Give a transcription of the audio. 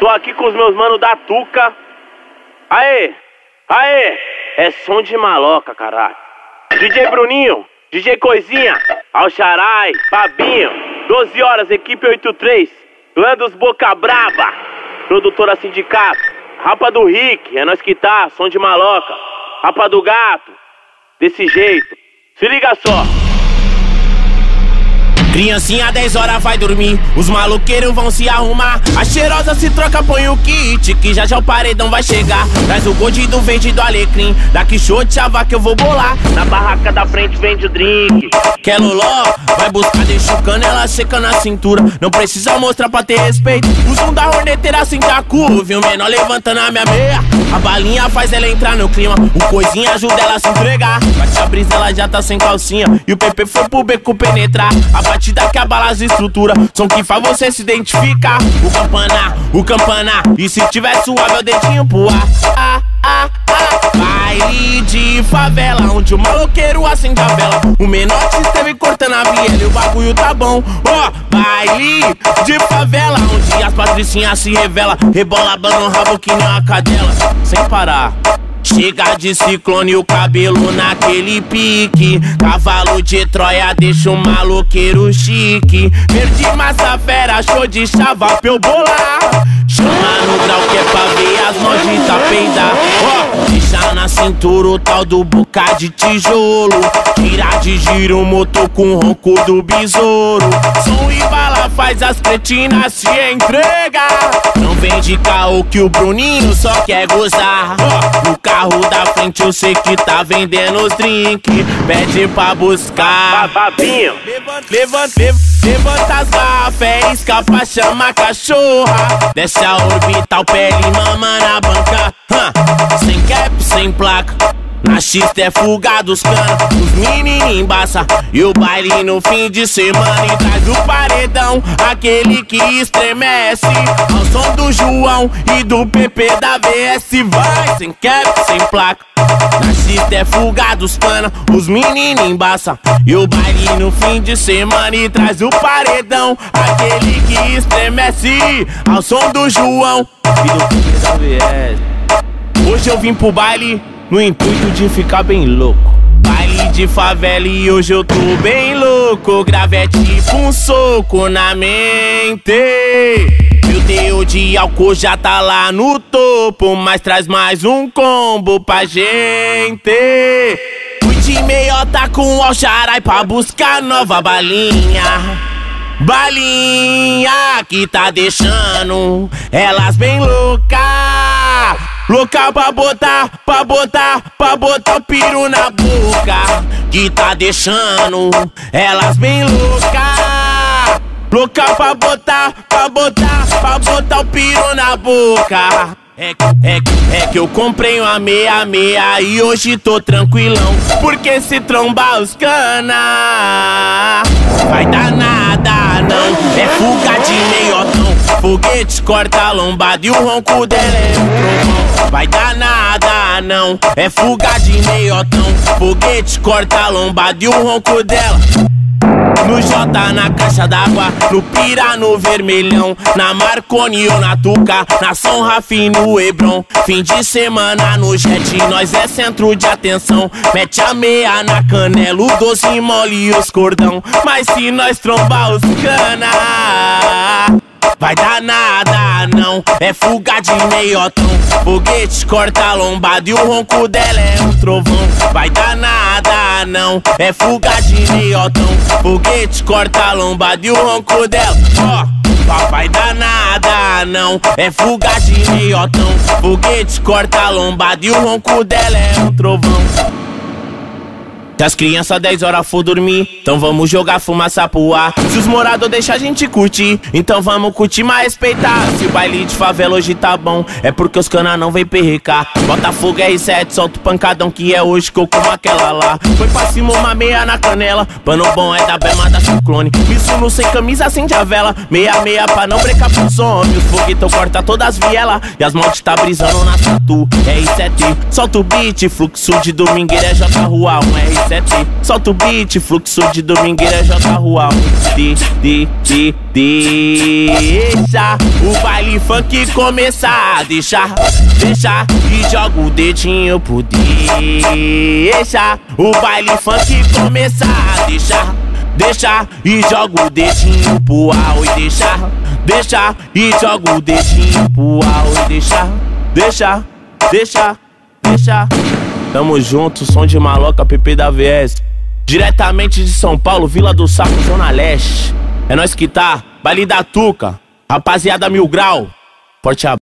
Tô aqui com os meus manos da Tuca. Aê! Aê! É som de maloca, caralho. DJ Bruninho, DJ Coisinha, Alxarai, Fabinho, 12 horas, equipe 83, clã dos Boca Braba, produtora sindicato, Rapa do Rick, é nós que tá, som de maloca, Rapa do Gato, desse jeito. Se liga só. Criancinha 10 horas vai dormir, os maloqueiros vão se arrumar. A cheirosa se troca, põe o kit, que já já o paredão vai chegar. Traz o gold do verde do alecrim, daqui short chava que eu vou bolar. Na barraca da frente vende o drink. Quer loló? Vai buscar, deixa o canela seca na cintura. Não precisa mostrar pra ter respeito. O som da horneteira sem da curva, o menor levantando a minha meia. A balinha faz ela entrar no clima, o coisinha ajuda ela a se entregar. Bate a brisa, ela já tá sem calcinha. E o PP foi pro beco penetrar. A batida que abala as estrutura, som que faz você se identificar. O campanar, o campanar, e se tiver suave, é o dedinho pro ar. Ah, ah, ah. Baile de favela, onde o maloqueiro acende a vela. O menor te esteve cortando a viela e o bagulho tá bom. Ó, oh, baile de favela, onde as patricinhas se revela. Rebola, no rabo que nem uma cadela, sem parar. Chega de ciclone, o cabelo naquele pique. Cavalo de Troia deixa o maloqueiro chique. Verde massa fera, show de chava pra eu bolar. Chama no grau que é pra ver as mãos de tapeida. Cintura o tal do boca de tijolo. Tira de giro o motor com o ronco do besouro. Som e bala faz as cretinas se entregar. Não vem de caô que o Bruninho só quer gozar. No carro da frente eu sei que tá vendendo os drink. Pede pra buscar. Babinho. Levanta, levanta, levanta as garrafas, é escapa, chama a cachorra. Desce a orbital, pele mama na banca. Sem cap, sem placa. Na X é fuga dos cana, os meninos embaça. E o baile no fim de semana. E traz o paredão, aquele que estremece. Ao som do João e do PP da VS Vai sem cap, sem placa. Na X é fuga dos cana, os meninos embaça. E o baile no fim de semana. E traz o paredão, aquele que estremece. Ao som do João e do PP da VS Hoje eu vim pro baile no intuito de ficar bem louco. Baile de favela e hoje eu tô bem louco. Grave tipo um soco na mente. Meu teor de álcool já tá lá no topo, mas traz mais um combo pra gente. Fui de meiota com o Alxarai pra buscar nova balinha. Balinha que tá deixando elas bem loucas. Louca pra botar, pra botar, pra botar o piro na boca. Que tá deixando elas bem louca. Louca pra botar, pra botar, pra botar o piro na boca. É, é, é que eu comprei uma meia meia e hoje tô tranquilão. Porque se trombar os cana, vai dar nada não. É fuga foguete corta a lombada e o ronco dela é um trovão. Vai dar nada não, é fuga de meiotão, foguete corta a lombada e o ronco dela. No J na caixa d'água, no Pira no Vermelhão, na Marconi ou na Tuca, na São Rafi no Hebron. Fim de semana no Jet, nós é centro de atenção. Mete a meia na canela, o doce mole e os cordão. Mas se nós trombar os cana. Vai dar nada, não. É fuga de meiotão. Foguete corta a lombada e o ronco dela é um trovão. Vai dar nada, não. É fuga de meiotão. Foguete corta a lombada e o ronco dela. Ó. Vai dar nada, não. É fuga de meiotão. Foguete corta a lombada e o ronco dela é um trovão. Se as crianças 10 horas for dormir, então vamos jogar fumaça pro ar. Se os moradores deixar a gente curtir, então vamos curtir, mas respeitar. Se o baile de favela hoje tá bom, é porque os cana não vem perrecar. Botafogo R7, solta o pancadão que é hoje que eu como aquela lá. Foi pra cima uma meia na canela, pano bom é da Bema da Ciclone. Isso no sem camisa, acende a vela. Meia, meia pra não brecar pros homens. Os foguetão corta todas as vielas e as mortes tá brisando na tatu. R7, solta o beat, fluxo de domingueira é J Rua, um R7. Sete. Solta o beat, fluxo de domingueira, J Rua. De, de, de, deixa o baile funk começar. Deixa, deixa e joga o dedinho pro deixa o baile funk começar. Deixa, deixa e joga o dedinho pro ar e deixa, deixa e joga o dedinho pro ar e deixa, deixa, deixa, deixa. Tamo junto, som de maloca, PP da VS. Diretamente de São Paulo, Vila do Saco, Zona Leste. É nós que tá, baile da Tuca, rapaziada Mil Grau. Forte abraço.